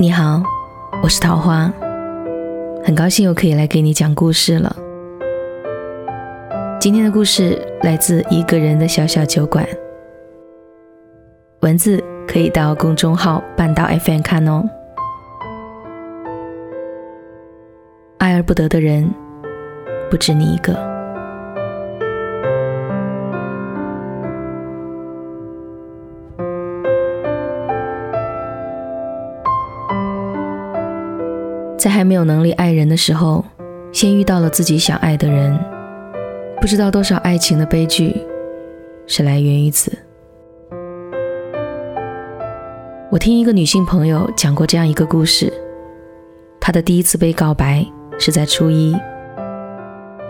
你好，我是桃花，很高兴又可以来给你讲故事了。今天的故事来自一个人的小小酒馆，文字可以到公众号半岛 FM 看哦。爱而不得的人，不止你一个。在还没有能力爱人的时候，先遇到了自己想爱的人，不知道多少爱情的悲剧是来源于此。我听一个女性朋友讲过这样一个故事，她的第一次被告白是在初一，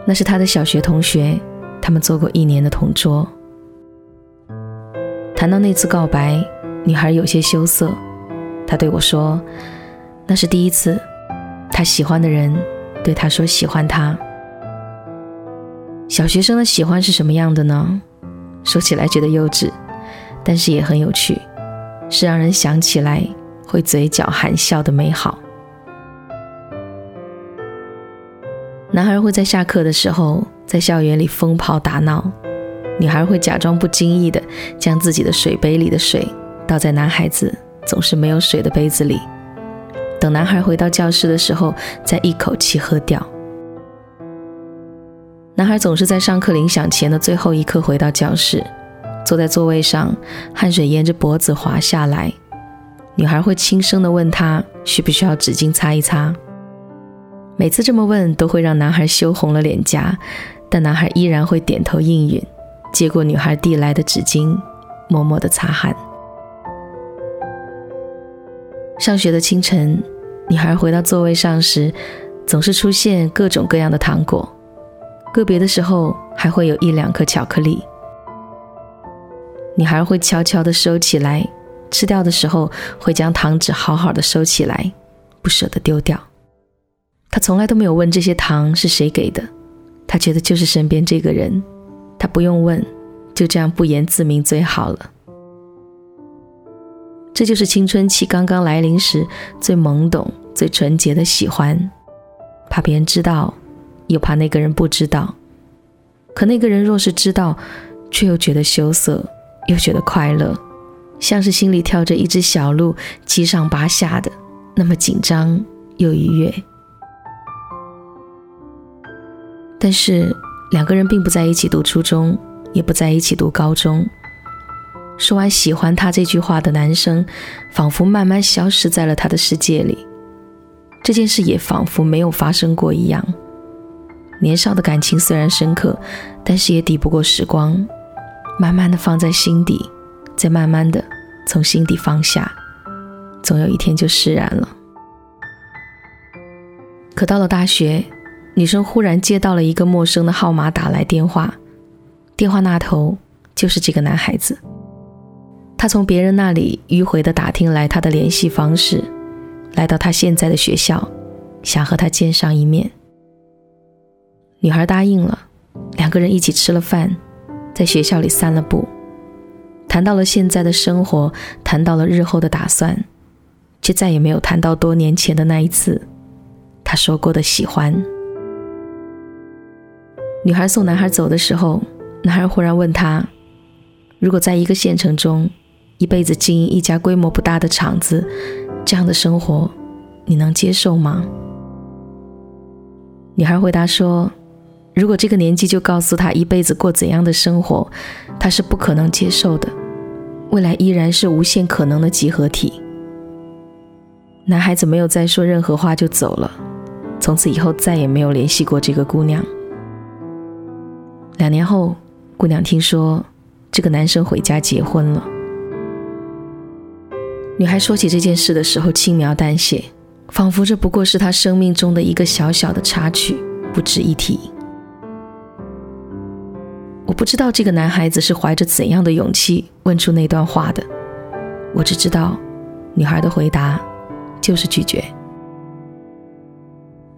那是她的小学同学，他们做过一年的同桌。谈到那次告白，女孩有些羞涩，她对我说：“那是第一次。”他喜欢的人对他说：“喜欢他。”小学生的喜欢是什么样的呢？说起来觉得幼稚，但是也很有趣，是让人想起来会嘴角含笑的美好。男孩会在下课的时候在校园里疯跑打闹，女孩会假装不经意的将自己的水杯里的水倒在男孩子总是没有水的杯子里。等男孩回到教室的时候，再一口气喝掉。男孩总是在上课铃响前的最后一刻回到教室，坐在座位上，汗水沿着脖子滑下来。女孩会轻声地问他需不需要纸巾擦一擦。每次这么问，都会让男孩羞红了脸颊，但男孩依然会点头应允，接过女孩递来的纸巾，默默地擦汗。上学的清晨，女孩回到座位上时，总是出现各种各样的糖果，个别的时候还会有一两颗巧克力。女孩会悄悄地收起来，吃掉的时候会将糖纸好好的收起来，不舍得丢掉。她从来都没有问这些糖是谁给的，她觉得就是身边这个人，她不用问，就这样不言自明最好了。这就是青春期刚刚来临时最懵懂、最纯洁的喜欢，怕别人知道，又怕那个人不知道。可那个人若是知道，却又觉得羞涩，又觉得快乐，像是心里跳着一只小鹿，七上八下的，那么紧张又愉悦。但是两个人并不在一起读初中，也不在一起读高中。说完喜欢他这句话的男生，仿佛慢慢消失在了他的世界里。这件事也仿佛没有发生过一样。年少的感情虽然深刻，但是也抵不过时光，慢慢的放在心底，再慢慢的从心底放下，总有一天就释然了。可到了大学，女生忽然接到了一个陌生的号码打来电话，电话那头就是这个男孩子。他从别人那里迂回的打听来他的联系方式，来到他现在的学校，想和他见上一面。女孩答应了，两个人一起吃了饭，在学校里散了步，谈到了现在的生活，谈到了日后的打算，却再也没有谈到多年前的那一次，他说过的喜欢。女孩送男孩走的时候，男孩忽然问他：“如果在一个县城中。”一辈子经营一家规模不大的厂子，这样的生活，你能接受吗？女孩回答说：“如果这个年纪就告诉他一辈子过怎样的生活，他是不可能接受的。未来依然是无限可能的集合体。”男孩子没有再说任何话就走了，从此以后再也没有联系过这个姑娘。两年后，姑娘听说这个男生回家结婚了。女孩说起这件事的时候轻描淡写，仿佛这不过是她生命中的一个小小的插曲，不值一提。我不知道这个男孩子是怀着怎样的勇气问出那段话的，我只知道，女孩的回答就是拒绝。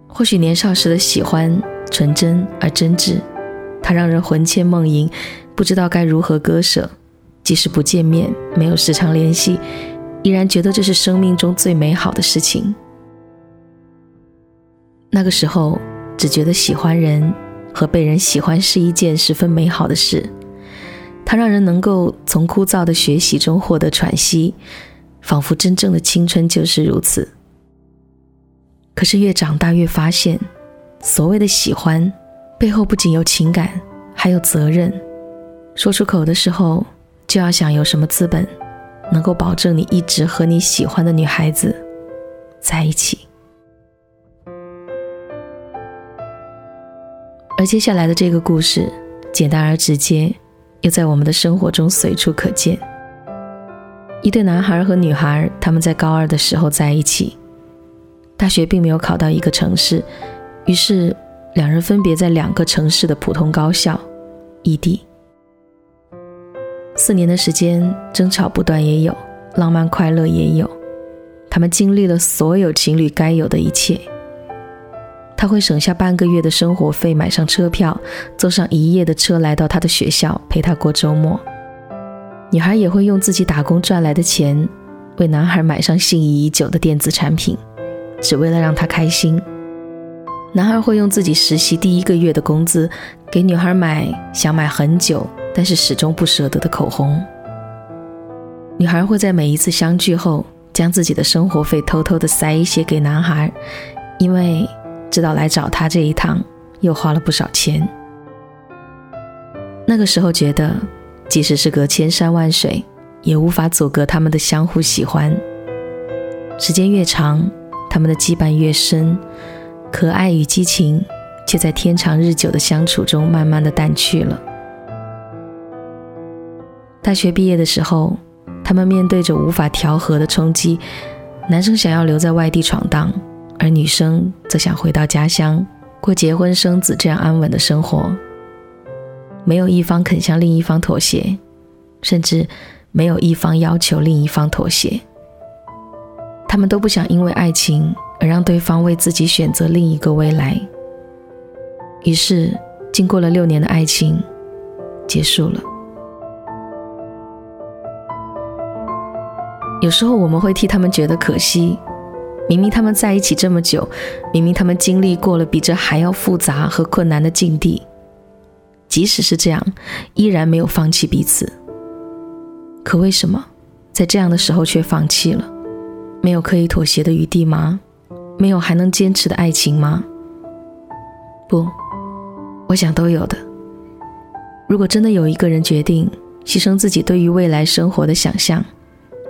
或许年少时的喜欢纯真而真挚，它让人魂牵梦萦，不知道该如何割舍，即使不见面，没有时常联系。依然觉得这是生命中最美好的事情。那个时候，只觉得喜欢人和被人喜欢是一件十分美好的事，它让人能够从枯燥的学习中获得喘息，仿佛真正的青春就是如此。可是越长大越发现，所谓的喜欢，背后不仅有情感，还有责任。说出口的时候，就要想有什么资本，能够保证你一直和你喜欢的女孩子在一起。而接下来的这个故事，简单而直接，又在我们的生活中随处可见。一对男孩和女孩，他们在高二的时候在一起。大学并没有考到一个城市，于是两人分别在两个城市的普通高校异地。四年的时间，争吵不断也有，浪漫快乐也有。他们经历了所有情侣该有的一切。他会省下半个月的生活费，买上车票，坐上一夜的车来到他的学校陪他过周末。女孩也会用自己打工赚来的钱，为男孩买上心仪已久的电子产品。只为了让他开心，男孩会用自己实习第一个月的工资给女孩买想买很久但是始终不舍得的口红。女孩会在每一次相聚后将自己的生活费偷偷的塞一些给男孩，因为知道来找他这一趟又花了不少钱。那个时候觉得，即使是隔千山万水，也无法阻隔他们的相互喜欢。时间越长。他们的羁绊越深，可爱与激情却在天长日久的相处中慢慢的淡去了。大学毕业的时候，他们面对着无法调和的冲击，男生想要留在外地闯荡，而女生则想回到家乡过结婚生子这样安稳的生活。没有一方肯向另一方妥协，甚至没有一方要求另一方妥协。他们都不想因为爱情而让对方为自己选择另一个未来。于是，经过了六年的爱情，结束了。有时候我们会替他们觉得可惜，明明他们在一起这么久，明明他们经历过了比这还要复杂和困难的境地，即使是这样，依然没有放弃彼此。可为什么在这样的时候却放弃了？没有可以妥协的余地吗？没有还能坚持的爱情吗？不，我想都有的。如果真的有一个人决定牺牲自己对于未来生活的想象，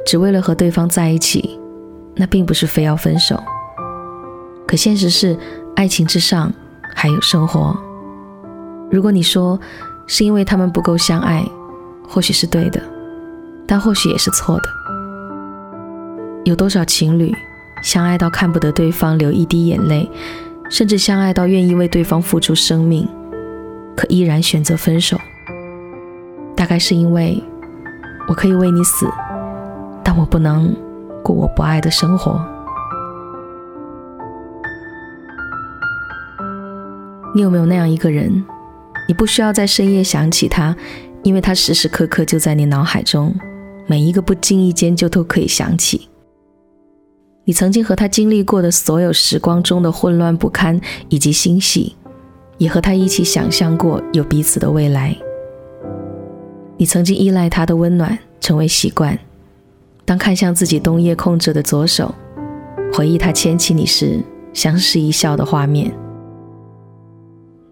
只为了和对方在一起，那并不是非要分手。可现实是，爱情之上还有生活。如果你说是因为他们不够相爱，或许是对的，但或许也是错的。有多少情侣相爱到看不得对方流一滴眼泪，甚至相爱到愿意为对方付出生命，可依然选择分手？大概是因为我可以为你死，但我不能过我不爱的生活。你有没有那样一个人？你不需要在深夜想起他，因为他时时刻刻就在你脑海中，每一个不经意间就都可以想起。你曾经和他经历过的所有时光中的混乱不堪以及欣喜，也和他一起想象过有彼此的未来。你曾经依赖他的温暖成为习惯，当看向自己冬夜空着的左手，回忆他牵起你时相视一笑的画面。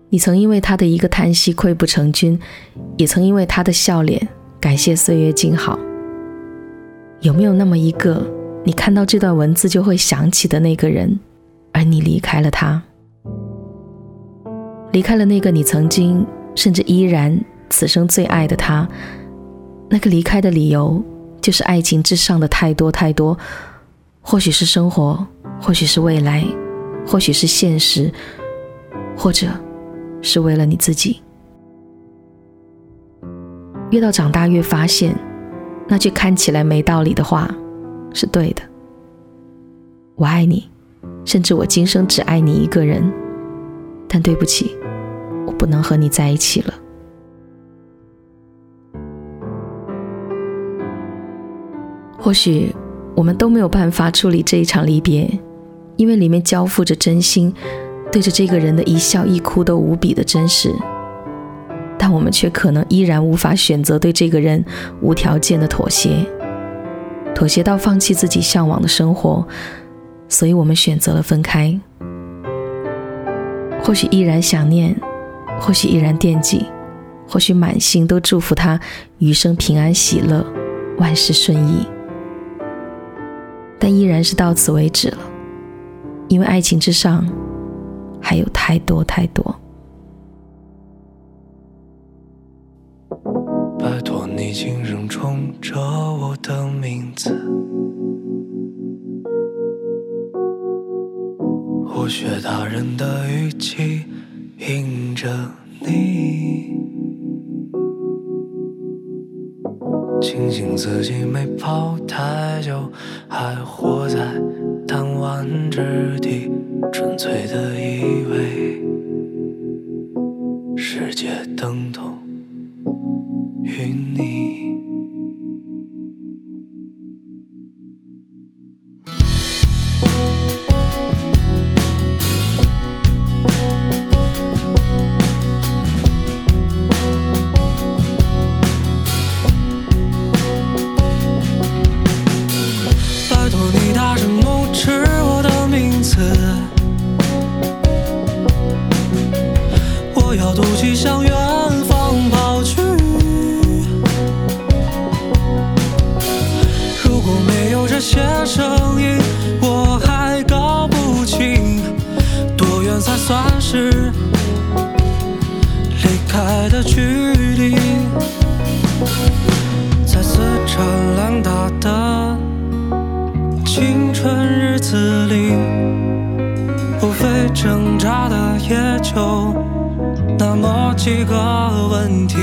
你曾因为他的一个叹息溃不成军，也曾因为他的笑脸感谢岁月静好。有没有那么一个？你看到这段文字就会想起的那个人，而你离开了他，离开了那个你曾经甚至依然此生最爱的他。那个离开的理由，就是爱情之上的太多太多，或许是生活，或许是未来，或许是现实，或者是为了你自己。越到长大越发现，那句看起来没道理的话。是对的，我爱你，甚至我今生只爱你一个人。但对不起，我不能和你在一起了。或许我们都没有办法处理这一场离别，因为里面交付着真心，对着这个人的一笑一哭都无比的真实。但我们却可能依然无法选择对这个人无条件的妥协，妥协到放弃自己向往的生活，所以我们选择了分开。或许依然想念，或许依然惦记，或许满心都祝福他余生平安喜乐，万事顺意。但依然是到此为止了，因为爱情之上还有太多太多。拜托你轻声冲着我的名字，我学大人的语气迎着你，庆幸自己没跑太久，还活在弹丸之地，纯粹的以为世界等同。于你。向远方跑去。如果没有这些声音，我还搞不清多远才算是离开的距离。在此灿烂大的青春日子里，无非挣扎的也就那么几个问题。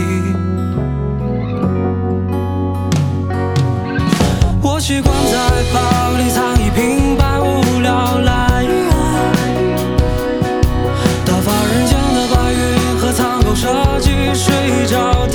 我习惯在包里藏一瓶百无聊赖，打发人间的白云和苍狗设计睡着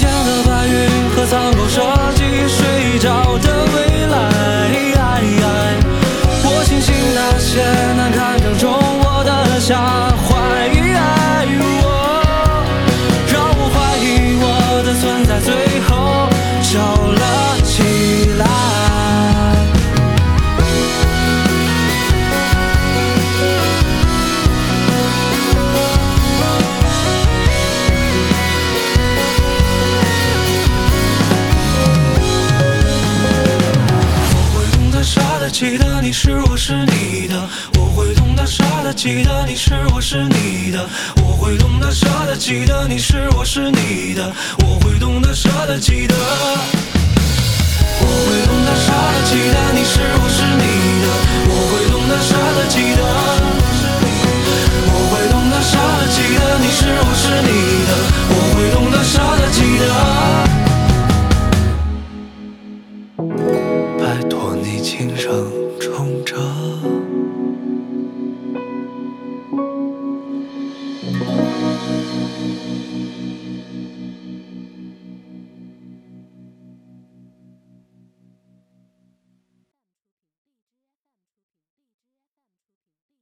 天的白云和苍狗设计睡着的未来。我庆幸那些难堪正中我的下记得你是我是你的，我会懂得舍得记得你是我是你的，我会懂得舍得记得你是我是你的，我会懂得舍得记得。我会懂得舍得记得你是我是你的，我会懂得舍得记得。